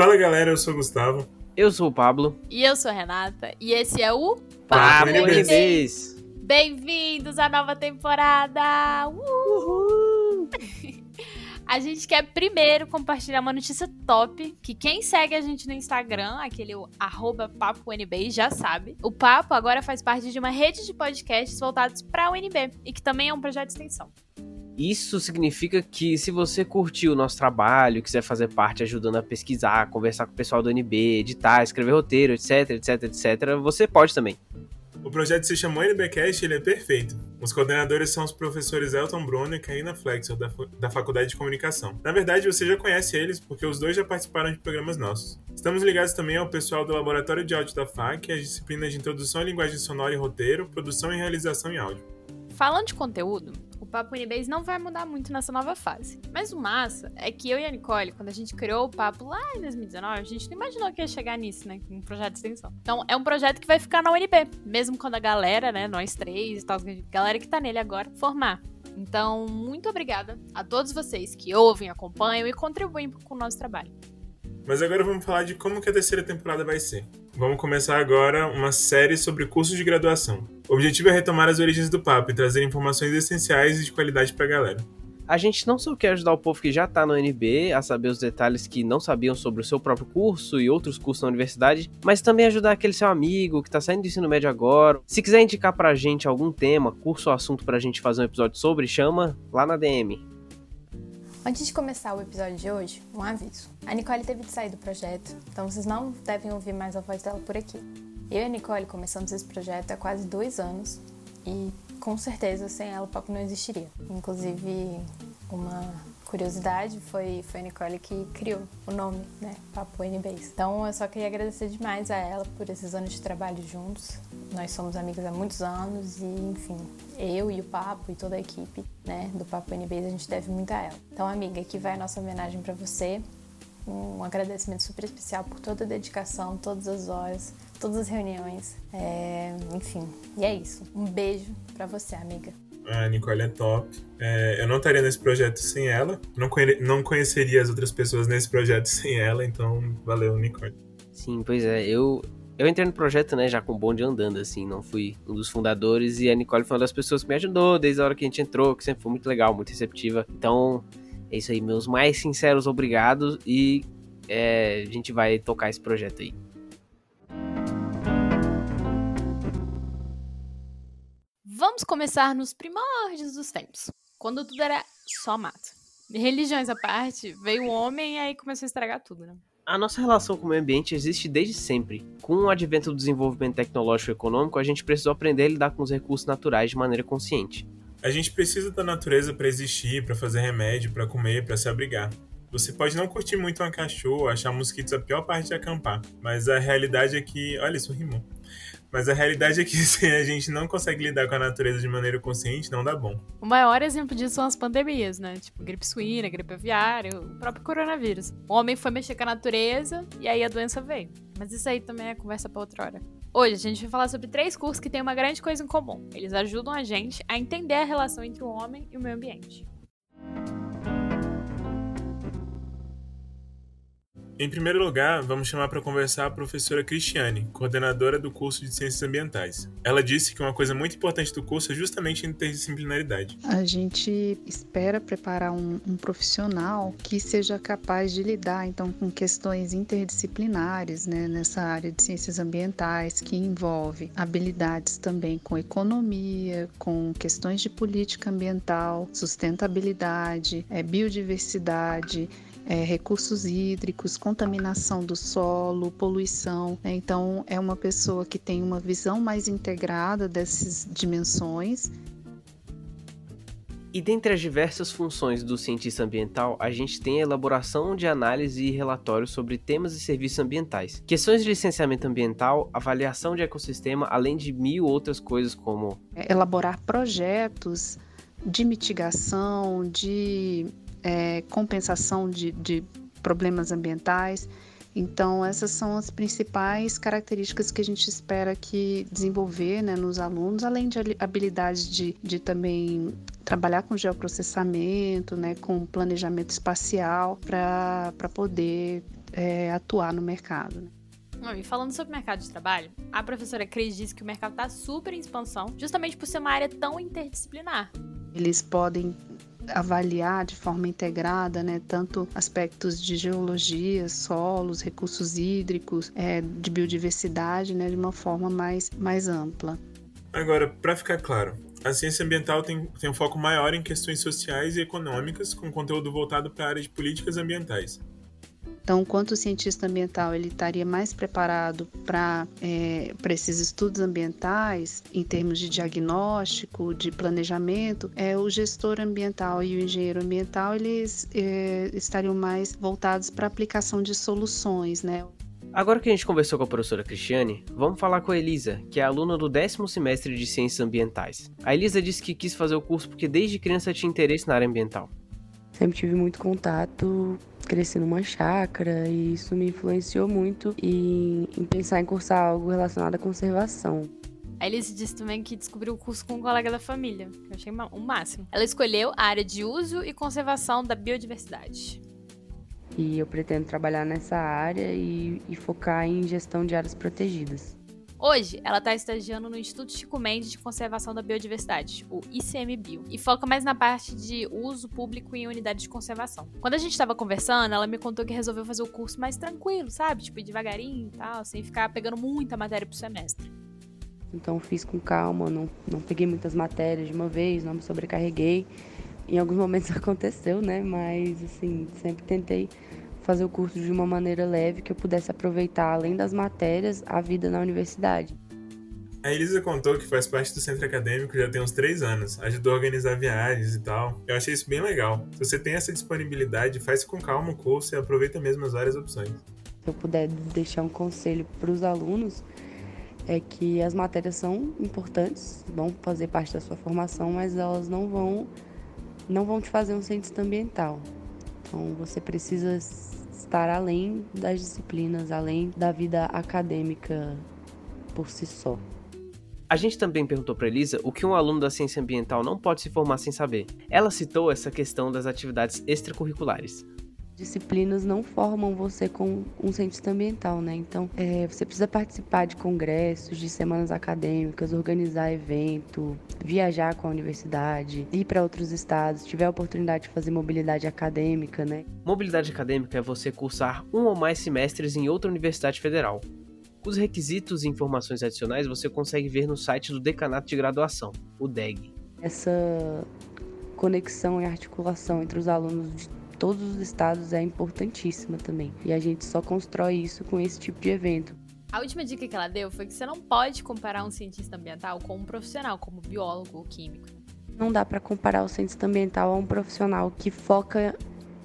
Fala galera, eu sou o Gustavo. Eu sou o Pablo. E eu sou a Renata. E esse é o Papo NBs. NBs. Bem-vindos à nova temporada! Uhul! a gente quer primeiro compartilhar uma notícia top, que quem segue a gente no Instagram, aquele arroba Papo UNB, já sabe. O Papo agora faz parte de uma rede de podcasts voltados para a UNB, e que também é um projeto de extensão. Isso significa que se você curtiu o nosso trabalho, quiser fazer parte ajudando a pesquisar, conversar com o pessoal do NB, editar, escrever roteiro, etc, etc, etc, você pode também. O projeto se chama NBcast e ele é perfeito. Os coordenadores são os professores Elton Bruno e Karina Flexel, da, da Faculdade de Comunicação. Na verdade, você já conhece eles, porque os dois já participaram de programas nossos. Estamos ligados também ao pessoal do Laboratório de Áudio da FAC, as disciplinas de Introdução à Linguagem Sonora e Roteiro, Produção e Realização em Áudio. Falando de conteúdo, o Papo Unibase não vai mudar muito nessa nova fase. Mas o massa é que eu e a Nicole, quando a gente criou o Papo lá em 2019, a gente não imaginou que ia chegar nisso, né? Um projeto de extensão. Então, é um projeto que vai ficar na UNB. Mesmo quando a galera, né, nós três e tal, a galera que tá nele agora, formar. Então, muito obrigada a todos vocês que ouvem, acompanham e contribuem com o nosso trabalho. Mas agora vamos falar de como que a terceira temporada vai ser. Vamos começar agora uma série sobre cursos de graduação. O objetivo é retomar as origens do papo e trazer informações essenciais e de qualidade pra galera. A gente não só quer ajudar o povo que já tá no NB a saber os detalhes que não sabiam sobre o seu próprio curso e outros cursos na universidade, mas também ajudar aquele seu amigo que tá saindo do ensino médio agora. Se quiser indicar pra gente algum tema, curso ou assunto pra gente fazer um episódio sobre, chama lá na DM. Antes de começar o episódio de hoje, um aviso. A Nicole teve de sair do projeto, então vocês não devem ouvir mais a voz dela por aqui. Eu e a Nicole começamos esse projeto há quase dois anos e com certeza sem ela o papo não existiria. Inclusive, uma curiosidade foi, foi a Nicole que criou o nome, né? Papo NBase. Então eu só queria agradecer demais a ela por esses anos de trabalho juntos. Nós somos amigas há muitos anos e, enfim, eu e o Papo e toda a equipe né, do Papo NBase, a gente deve muito a ela. Então, amiga, aqui vai a nossa homenagem para você. Um agradecimento super especial por toda a dedicação, todas as horas, todas as reuniões. É, enfim, e é isso. Um beijo para você, amiga. A Nicole é top. É, eu não estaria nesse projeto sem ela. Não, conhe- não conheceria as outras pessoas nesse projeto sem ela, então valeu, Nicole. Sim, pois é, eu eu entrei no projeto, né, já com o bonde andando, assim, não fui um dos fundadores, e a Nicole foi uma das pessoas que me ajudou desde a hora que a gente entrou, que sempre foi muito legal, muito receptiva. Então, é isso aí, meus mais sinceros obrigados, e é, a gente vai tocar esse projeto aí. Vamos começar nos primórdios dos tempos, quando tudo era só mato. Religiões à parte, veio o homem e aí começou a estragar tudo, né? A nossa relação com o meio ambiente existe desde sempre. Com o advento do desenvolvimento tecnológico e econômico, a gente precisou aprender a lidar com os recursos naturais de maneira consciente. A gente precisa da natureza para existir, para fazer remédio, para comer, para se abrigar. Você pode não curtir muito uma cachorra, achar mosquitos a pior parte de acampar, mas a realidade é que. Olha, isso rimou. Mas a realidade é que se a gente não consegue lidar com a natureza de maneira consciente, não dá bom. O maior exemplo disso são as pandemias, né? Tipo, gripe suína, gripe aviária, o próprio coronavírus. O homem foi mexer com a natureza e aí a doença veio. Mas isso aí também é conversa pra outra hora. Hoje a gente vai falar sobre três cursos que têm uma grande coisa em comum. Eles ajudam a gente a entender a relação entre o homem e o meio ambiente. Em primeiro lugar, vamos chamar para conversar a professora Cristiane, coordenadora do curso de Ciências Ambientais. Ela disse que uma coisa muito importante do curso é justamente a interdisciplinaridade. A gente espera preparar um, um profissional que seja capaz de lidar então com questões interdisciplinares né, nessa área de ciências ambientais, que envolve habilidades também com economia, com questões de política ambiental, sustentabilidade, eh, biodiversidade. Eh, recursos hídricos, contaminação do solo, poluição. né? Então, é uma pessoa que tem uma visão mais integrada dessas dimensões E dentre as diversas funções do cientista ambiental, a gente tem a elaboração de análise e relatórios sobre temas e serviços ambientais, questões de licenciamento ambiental, avaliação de ecossistema, além de mil outras coisas como é, elaborar projetos de mitigação, de é, compensação de, de problemas ambientais. Então, essas são as principais características que a gente espera que desenvolver né, nos alunos, além de habilidades de, de também trabalhar com geoprocessamento, né, com planejamento espacial, para poder é, atuar no mercado. Né? e falando sobre o mercado de trabalho, a professora Cris disse que o mercado está super em expansão, justamente por ser uma área tão interdisciplinar. Eles podem avaliar de forma integrada, né, tanto aspectos de geologia, solos, recursos hídricos, é, de biodiversidade, né, de uma forma mais, mais ampla. Agora, para ficar claro, a ciência ambiental tem, tem um foco maior em questões sociais e econômicas, com conteúdo voltado para a área de políticas ambientais. Então, quanto o cientista ambiental ele estaria mais preparado para é, esses estudos ambientais, em termos de diagnóstico, de planejamento, é o gestor ambiental e o engenheiro ambiental eles é, estariam mais voltados para a aplicação de soluções, né? Agora que a gente conversou com a professora Cristiane, vamos falar com a Elisa, que é aluna do décimo semestre de Ciências Ambientais. A Elisa disse que quis fazer o curso porque desde criança tinha interesse na área ambiental. Sempre tive muito contato, cresci numa chácara e isso me influenciou muito em, em pensar em cursar algo relacionado à conservação. A Elise disse também que descobriu o curso com um colega da família, que eu achei o máximo. Ela escolheu a área de uso e conservação da biodiversidade. E eu pretendo trabalhar nessa área e, e focar em gestão de áreas protegidas. Hoje, ela está estagiando no Instituto Chico Mendes de Conservação da Biodiversidade, o ICMBio, e foca mais na parte de uso público em unidades de conservação. Quando a gente estava conversando, ela me contou que resolveu fazer o curso mais tranquilo, sabe? Tipo, devagarinho e tal, sem ficar pegando muita matéria pro semestre. Então fiz com calma, não, não peguei muitas matérias de uma vez, não me sobrecarreguei. Em alguns momentos aconteceu, né? Mas assim, sempre tentei fazer o curso de uma maneira leve que eu pudesse aproveitar, além das matérias, a vida na universidade. A Elisa contou que faz parte do centro acadêmico já tem uns três anos, ajudou a organizar viagens e tal. Eu achei isso bem legal. Se você tem essa disponibilidade, faz com calma o curso e aproveita mesmo as várias opções. Se eu puder deixar um conselho para os alunos, é que as matérias são importantes, vão fazer parte da sua formação, mas elas não vão não vão te fazer um cientista ambiental. Então você precisa estar além das disciplinas, além da vida acadêmica por si só. A gente também perguntou para Elisa o que um aluno da ciência ambiental não pode se formar sem saber. Ela citou essa questão das atividades extracurriculares disciplinas não formam você com um cientista ambiental, né? Então, é, você precisa participar de congressos, de semanas acadêmicas, organizar evento, viajar com a universidade, ir para outros estados, tiver a oportunidade de fazer mobilidade acadêmica, né? Mobilidade acadêmica é você cursar um ou mais semestres em outra universidade federal. Os requisitos e informações adicionais você consegue ver no site do Decanato de Graduação, o DEG. Essa conexão e articulação entre os alunos de todos os estados é importantíssima também. E a gente só constrói isso com esse tipo de evento. A última dica que ela deu foi que você não pode comparar um cientista ambiental com um profissional, como biólogo ou químico. Não dá para comparar o cientista ambiental a um profissional que foca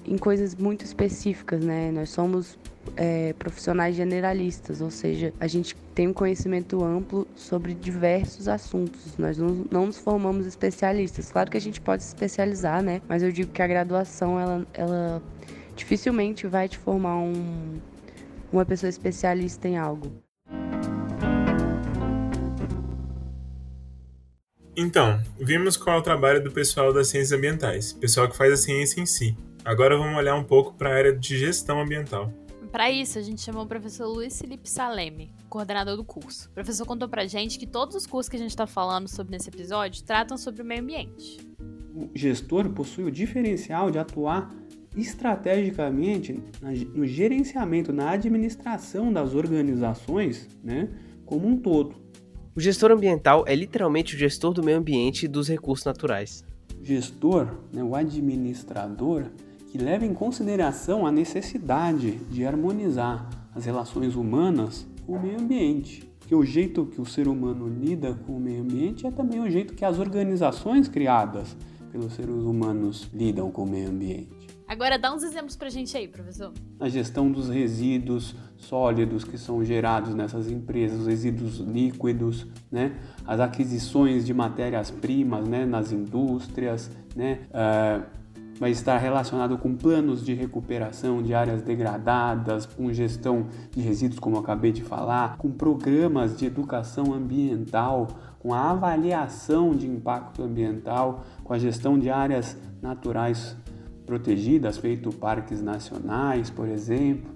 em coisas muito específicas, né? Nós somos é, profissionais generalistas, ou seja, a gente tem um conhecimento amplo sobre diversos assuntos. Nós não, não nos formamos especialistas. Claro que a gente pode se especializar, né? Mas eu digo que a graduação, ela, ela dificilmente vai te formar um, uma pessoa especialista em algo. Então, vimos qual é o trabalho do pessoal das ciências ambientais, pessoal que faz a ciência em si. Agora vamos olhar um pouco para a área de gestão ambiental. Para isso, a gente chamou o professor Luiz Felipe Saleme, coordenador do curso. O professor contou pra gente que todos os cursos que a gente está falando sobre nesse episódio tratam sobre o meio ambiente. O gestor possui o diferencial de atuar estrategicamente no gerenciamento, na administração das organizações, né, como um todo. O gestor ambiental é literalmente o gestor do meio ambiente e dos recursos naturais. O gestor, né, o administrador, que leva em consideração a necessidade de harmonizar as relações humanas com o meio ambiente. Porque o jeito que o ser humano lida com o meio ambiente é também o jeito que as organizações criadas pelos seres humanos lidam com o meio ambiente. Agora dá uns exemplos pra gente aí, professor. A gestão dos resíduos sólidos que são gerados nessas empresas, os resíduos líquidos, né? As aquisições de matérias-primas, né? Nas indústrias, né? Uh, vai estar relacionado com planos de recuperação de áreas degradadas, com gestão de resíduos, como eu acabei de falar, com programas de educação ambiental, com a avaliação de impacto ambiental, com a gestão de áreas naturais protegidas, feito parques nacionais, por exemplo.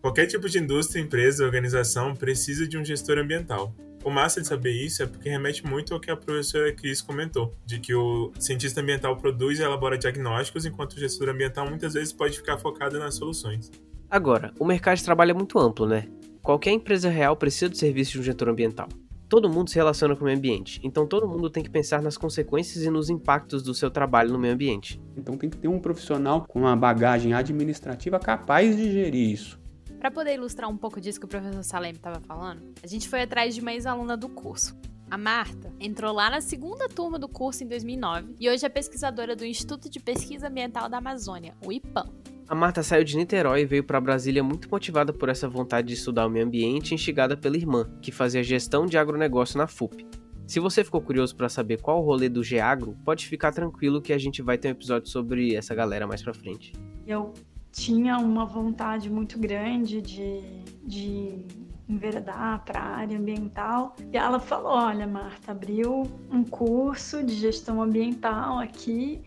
Qualquer tipo de indústria, empresa, organização precisa de um gestor ambiental. O massa de saber isso é porque remete muito ao que a professora Cris comentou, de que o cientista ambiental produz e elabora diagnósticos, enquanto o gestor ambiental muitas vezes pode ficar focado nas soluções. Agora, o mercado de trabalho é muito amplo, né? Qualquer empresa real precisa do serviço de um gestor ambiental. Todo mundo se relaciona com o meio ambiente, então todo mundo tem que pensar nas consequências e nos impactos do seu trabalho no meio ambiente. Então tem que ter um profissional com uma bagagem administrativa capaz de gerir isso. Para poder ilustrar um pouco disso que o professor Salem estava falando, a gente foi atrás de uma ex-aluna do curso. A Marta entrou lá na segunda turma do curso em 2009 e hoje é pesquisadora do Instituto de Pesquisa Ambiental da Amazônia, o IPAM. A Marta saiu de Niterói e veio para Brasília muito motivada por essa vontade de estudar o meio ambiente, instigada pela irmã, que fazia gestão de agronegócio na FUP. Se você ficou curioso para saber qual o rolê do Geagro, pode ficar tranquilo que a gente vai ter um episódio sobre essa galera mais pra frente. Eu tinha uma vontade muito grande de, de enveredar para a área ambiental. E ela falou: Olha, Marta, abriu um curso de gestão ambiental aqui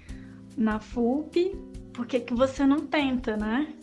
na FUP, por que, que você não tenta, né?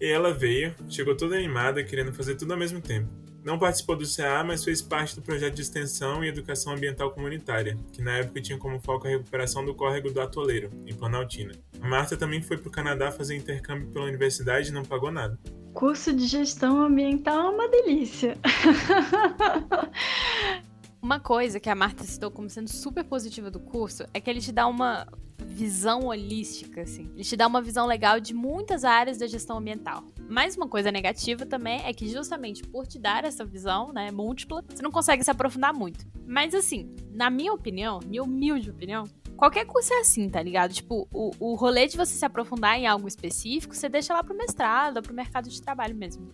E ela veio, chegou toda animada, querendo fazer tudo ao mesmo tempo. Não participou do CA, mas fez parte do projeto de extensão e educação ambiental comunitária, que na época tinha como foco a recuperação do córrego do Atoleiro, em Planaltina. A Marta também foi para o Canadá fazer intercâmbio pela universidade e não pagou nada. Curso de gestão ambiental é uma delícia. Uma coisa que a Marta citou como sendo super positiva do curso é que ele te dá uma visão holística, assim. Ele te dá uma visão legal de muitas áreas da gestão ambiental. Mais uma coisa negativa também é que justamente por te dar essa visão, né, múltipla, você não consegue se aprofundar muito. Mas assim, na minha opinião, minha humilde opinião, qualquer curso é assim, tá ligado? Tipo, o, o rolê de você se aprofundar em algo específico, você deixa lá pro mestrado pro mercado de trabalho mesmo.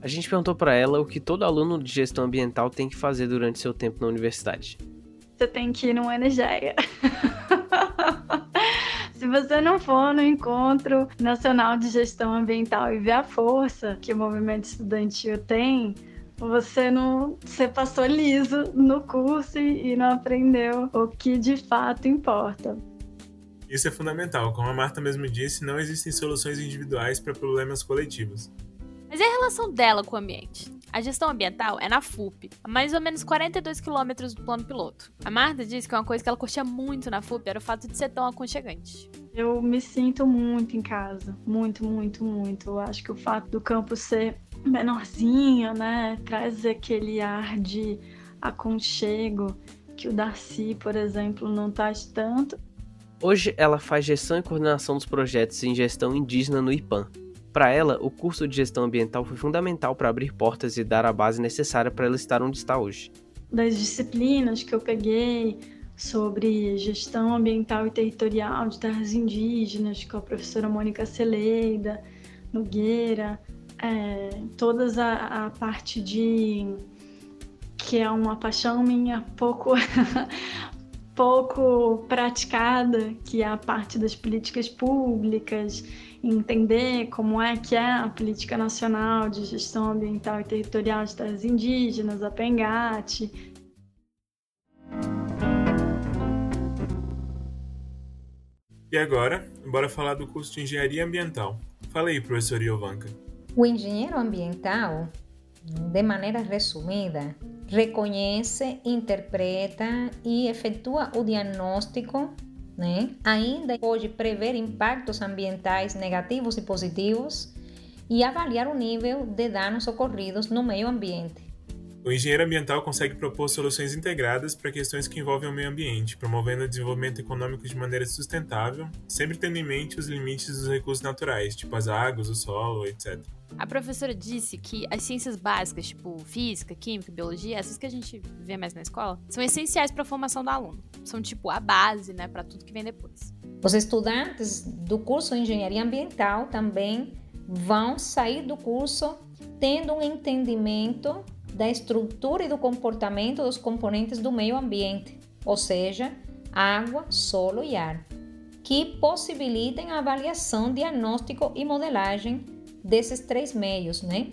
A gente perguntou para ela o que todo aluno de gestão ambiental tem que fazer durante seu tempo na universidade. Você tem que ir no Energeia. Se você não for no Encontro Nacional de Gestão Ambiental e ver a força que o movimento estudantil tem, você não você passou liso no curso e não aprendeu o que de fato importa. Isso é fundamental. Como a Marta mesmo disse, não existem soluções individuais para problemas coletivos. Mas e a relação dela com o ambiente? A gestão ambiental é na FUP, a mais ou menos 42 quilômetros do plano piloto. A Marta disse que uma coisa que ela curtia muito na FUP era o fato de ser tão aconchegante. Eu me sinto muito em casa, muito, muito, muito. Eu acho que o fato do campo ser menorzinho, né, traz aquele ar de aconchego que o Darcy, por exemplo, não traz tanto. Hoje ela faz gestão e coordenação dos projetos em gestão indígena no IPAM, para ela, o curso de gestão ambiental foi fundamental para abrir portas e dar a base necessária para ela estar onde está hoje. Das disciplinas que eu peguei sobre gestão ambiental e territorial de terras indígenas, com a professora Mônica Celeida, Nogueira, é, todas a, a parte de que é uma paixão minha pouco pouco praticada, que é a parte das políticas públicas entender como é que é a política nacional de gestão ambiental e territorial de terras indígenas, a PENGAT. E agora, bora falar do curso de Engenharia Ambiental. Fala aí, professor Iovanka. O engenheiro ambiental, de maneira resumida, reconhece, interpreta e efetua o diagnóstico né? Ainda pode prever impactos ambientais negativos e positivos e avaliar o nível de danos ocorridos no meio ambiente. O engenheiro ambiental consegue propor soluções integradas para questões que envolvem o meio ambiente, promovendo o desenvolvimento econômico de maneira sustentável, sempre tendo em mente os limites dos recursos naturais, tipo as águas, o solo, etc. A professora disse que as ciências básicas, tipo física, química, biologia, essas que a gente vê mais na escola, são essenciais para a formação do aluno. São tipo a base, né, para tudo que vem depois. Os estudantes do curso de Engenharia Ambiental também vão sair do curso tendo um entendimento da estrutura e do comportamento dos componentes do meio ambiente, ou seja, água, solo e ar, que possibilitem a avaliação, diagnóstico e modelagem desses três meios, né?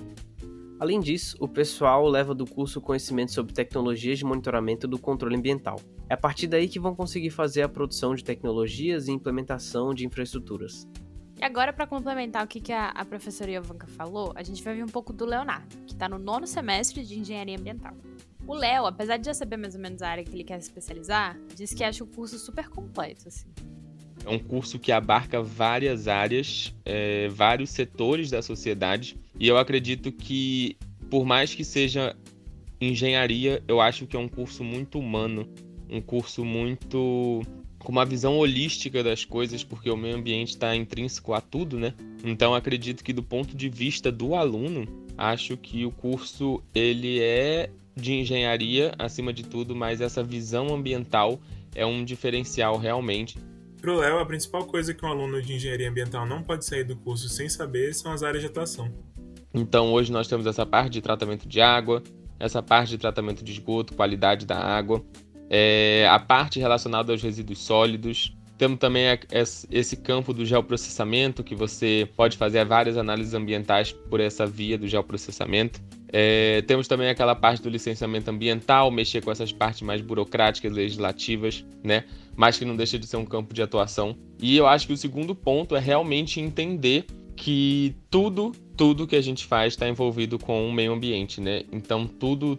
Além disso, o pessoal leva do curso conhecimento sobre tecnologias de monitoramento do controle ambiental. É a partir daí que vão conseguir fazer a produção de tecnologias e implementação de infraestruturas. E agora, para complementar o que, que a, a professora Iovanka falou, a gente vai ver um pouco do Leonardo, que está no nono semestre de Engenharia Ambiental. O Léo, apesar de já saber mais ou menos a área que ele quer se especializar, disse que acha o curso super completo, assim. É um curso que abarca várias áreas, é, vários setores da sociedade, e eu acredito que, por mais que seja engenharia, eu acho que é um curso muito humano, um curso muito com uma visão holística das coisas, porque o meio ambiente está intrínseco a tudo, né? Então acredito que do ponto de vista do aluno, acho que o curso ele é de engenharia acima de tudo, mas essa visão ambiental é um diferencial realmente. Para o Léo, a principal coisa que um aluno de engenharia ambiental não pode sair do curso sem saber são as áreas de atuação. Então hoje nós temos essa parte de tratamento de água, essa parte de tratamento de esgoto, qualidade da água, é, a parte relacionada aos resíduos sólidos. Temos também esse campo do geoprocessamento, que você pode fazer várias análises ambientais por essa via do geoprocessamento. É, temos também aquela parte do licenciamento ambiental, mexer com essas partes mais burocráticas, legislativas, né? Mas que não deixa de ser um campo de atuação. E eu acho que o segundo ponto é realmente entender que tudo, tudo que a gente faz está envolvido com o meio ambiente, né? Então tudo,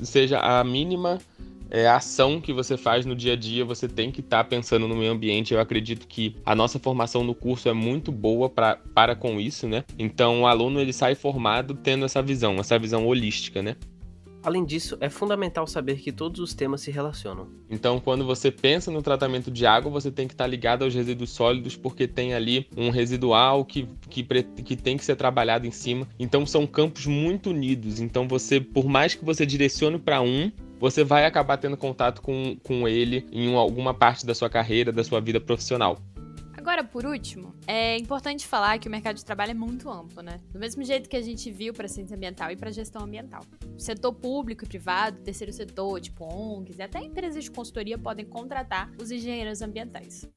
seja a mínima é, ação que você faz no dia a dia, você tem que estar tá pensando no meio ambiente. Eu acredito que a nossa formação no curso é muito boa pra, para com isso, né? Então o aluno ele sai formado tendo essa visão, essa visão holística, né? Além disso, é fundamental saber que todos os temas se relacionam. Então, quando você pensa no tratamento de água, você tem que estar ligado aos resíduos sólidos, porque tem ali um residual que, que, que tem que ser trabalhado em cima. Então, são campos muito unidos. Então, você, por mais que você direcione para um, você vai acabar tendo contato com, com ele em alguma parte da sua carreira, da sua vida profissional. Agora, por último, é importante falar que o mercado de trabalho é muito amplo, né? Do mesmo jeito que a gente viu para ciência ambiental e para gestão ambiental. Setor público e privado, terceiro setor, tipo ONGs e até empresas de consultoria podem contratar os engenheiros ambientais.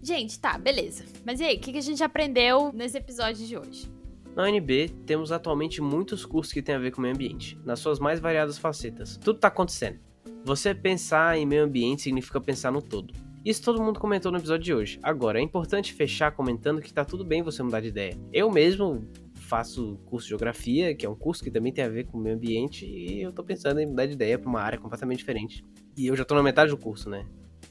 Gente, tá, beleza. Mas e aí, o que a gente aprendeu nesse episódio de hoje? Na UNB, temos atualmente muitos cursos que têm a ver com o meio ambiente, nas suas mais variadas facetas. Tudo está acontecendo. Você pensar em meio ambiente significa pensar no todo. Isso todo mundo comentou no episódio de hoje. Agora, é importante fechar comentando que tá tudo bem você mudar de ideia. Eu mesmo faço curso de geografia, que é um curso que também tem a ver com o meio ambiente, e eu tô pensando em mudar de ideia para uma área completamente diferente. E eu já tô na metade do curso, né?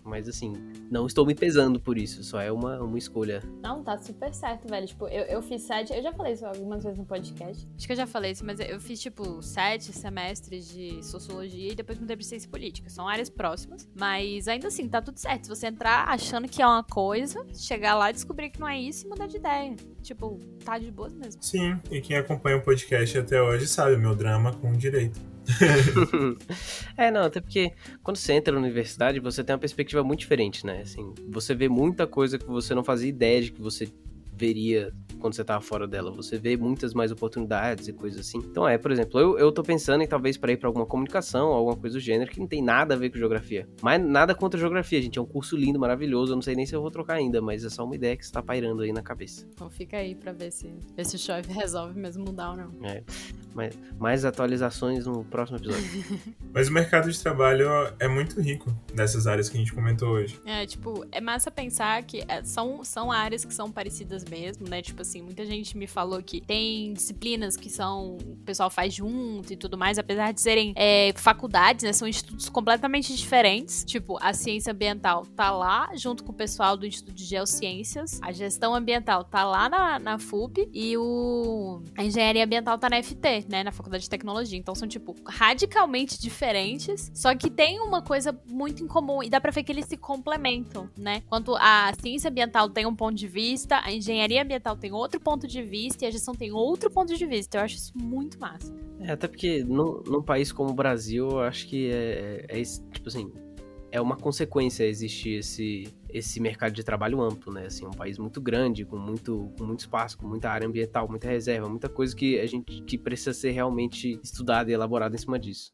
Mas assim, não estou me pesando por isso, só é uma, uma escolha. Não, tá super certo, velho. Tipo, eu, eu fiz sete. Eu já falei isso algumas vezes no podcast. Acho que eu já falei isso, mas eu fiz, tipo, sete semestres de sociologia e depois mudei pra ciência política. São áreas próximas. Mas ainda assim, tá tudo certo. Se você entrar achando que é uma coisa, chegar lá e descobrir que não é isso e mudar de ideia. Tipo, tá de boas mesmo. Sim, e quem acompanha o podcast até hoje sabe, meu drama com direito. é, não, até porque quando você entra na universidade, você tem uma perspectiva muito diferente, né? Assim, você vê muita coisa que você não fazia ideia de que você veria quando você tava fora dela. Você vê muitas mais oportunidades e coisas assim. Então é, por exemplo, eu, eu tô pensando em talvez para ir para alguma comunicação, alguma coisa do gênero que não tem nada a ver com geografia. Mas nada contra geografia, gente. É um curso lindo, maravilhoso. Eu não sei nem se eu vou trocar ainda, mas é só uma ideia que está pairando aí na cabeça. Então fica aí para ver se esse chove resolve mesmo mudar ou não. É. Mas, mais atualizações no próximo episódio. mas o mercado de trabalho é muito rico nessas áreas que a gente comentou hoje. É, tipo, é massa pensar que é, são, são áreas que são parecidas mesmo, né? Tipo assim, muita gente me falou que tem disciplinas que são o pessoal faz junto e tudo mais, apesar de serem é, faculdades, né? São institutos completamente diferentes. Tipo, a ciência ambiental tá lá junto com o pessoal do Instituto de Geociências, a gestão ambiental tá lá na, na FUP e o a engenharia ambiental tá na FT, né? Na Faculdade de Tecnologia. Então são, tipo, radicalmente diferentes, só que tem uma coisa muito em comum e dá pra ver que eles se complementam, né? Quanto a ciência ambiental tem um ponto de vista, a engenharia engenharia ambiental tem outro ponto de vista e a gestão tem outro ponto de vista. Eu acho isso muito massa. É, até porque no, num país como o Brasil, eu acho que é, é, é tipo assim, é uma consequência existir esse, esse mercado de trabalho amplo, né? Assim, um país muito grande, com muito, com muito espaço, com muita área ambiental, muita reserva, muita coisa que a gente que precisa ser realmente estudada e elaborada em cima disso.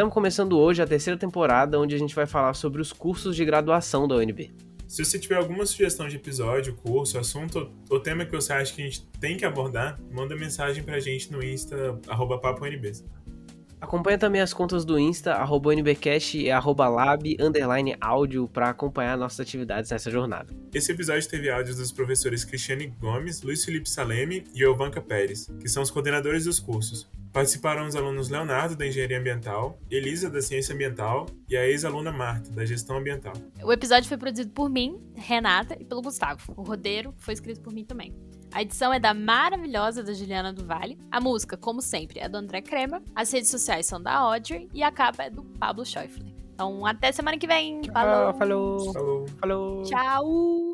Estamos começando hoje a terceira temporada, onde a gente vai falar sobre os cursos de graduação da UNB. Se você tiver alguma sugestão de episódio, curso, assunto ou tema que você acha que a gente tem que abordar, manda mensagem pra gente no Insta, arroba Acompanha também as contas do Insta, arroba NBcast e arroba lab, underline áudio, para acompanhar nossas atividades nessa jornada. Esse episódio teve áudios dos professores Cristiane Gomes, Luiz Felipe Saleme e Elvanca Pérez, que são os coordenadores dos cursos. Participaram os alunos Leonardo, da Engenharia Ambiental, Elisa, da Ciência Ambiental e a ex-aluna Marta, da Gestão Ambiental. O episódio foi produzido por mim, Renata e pelo Gustavo. O roteiro foi escrito por mim também. A edição é da maravilhosa da Juliana do Vale. A música, como sempre, é do André Crema. As redes sociais são da Audrey e a capa é do Pablo Schäufler. Então, até semana que vem. Falou. falou. Falou. Falou. Tchau.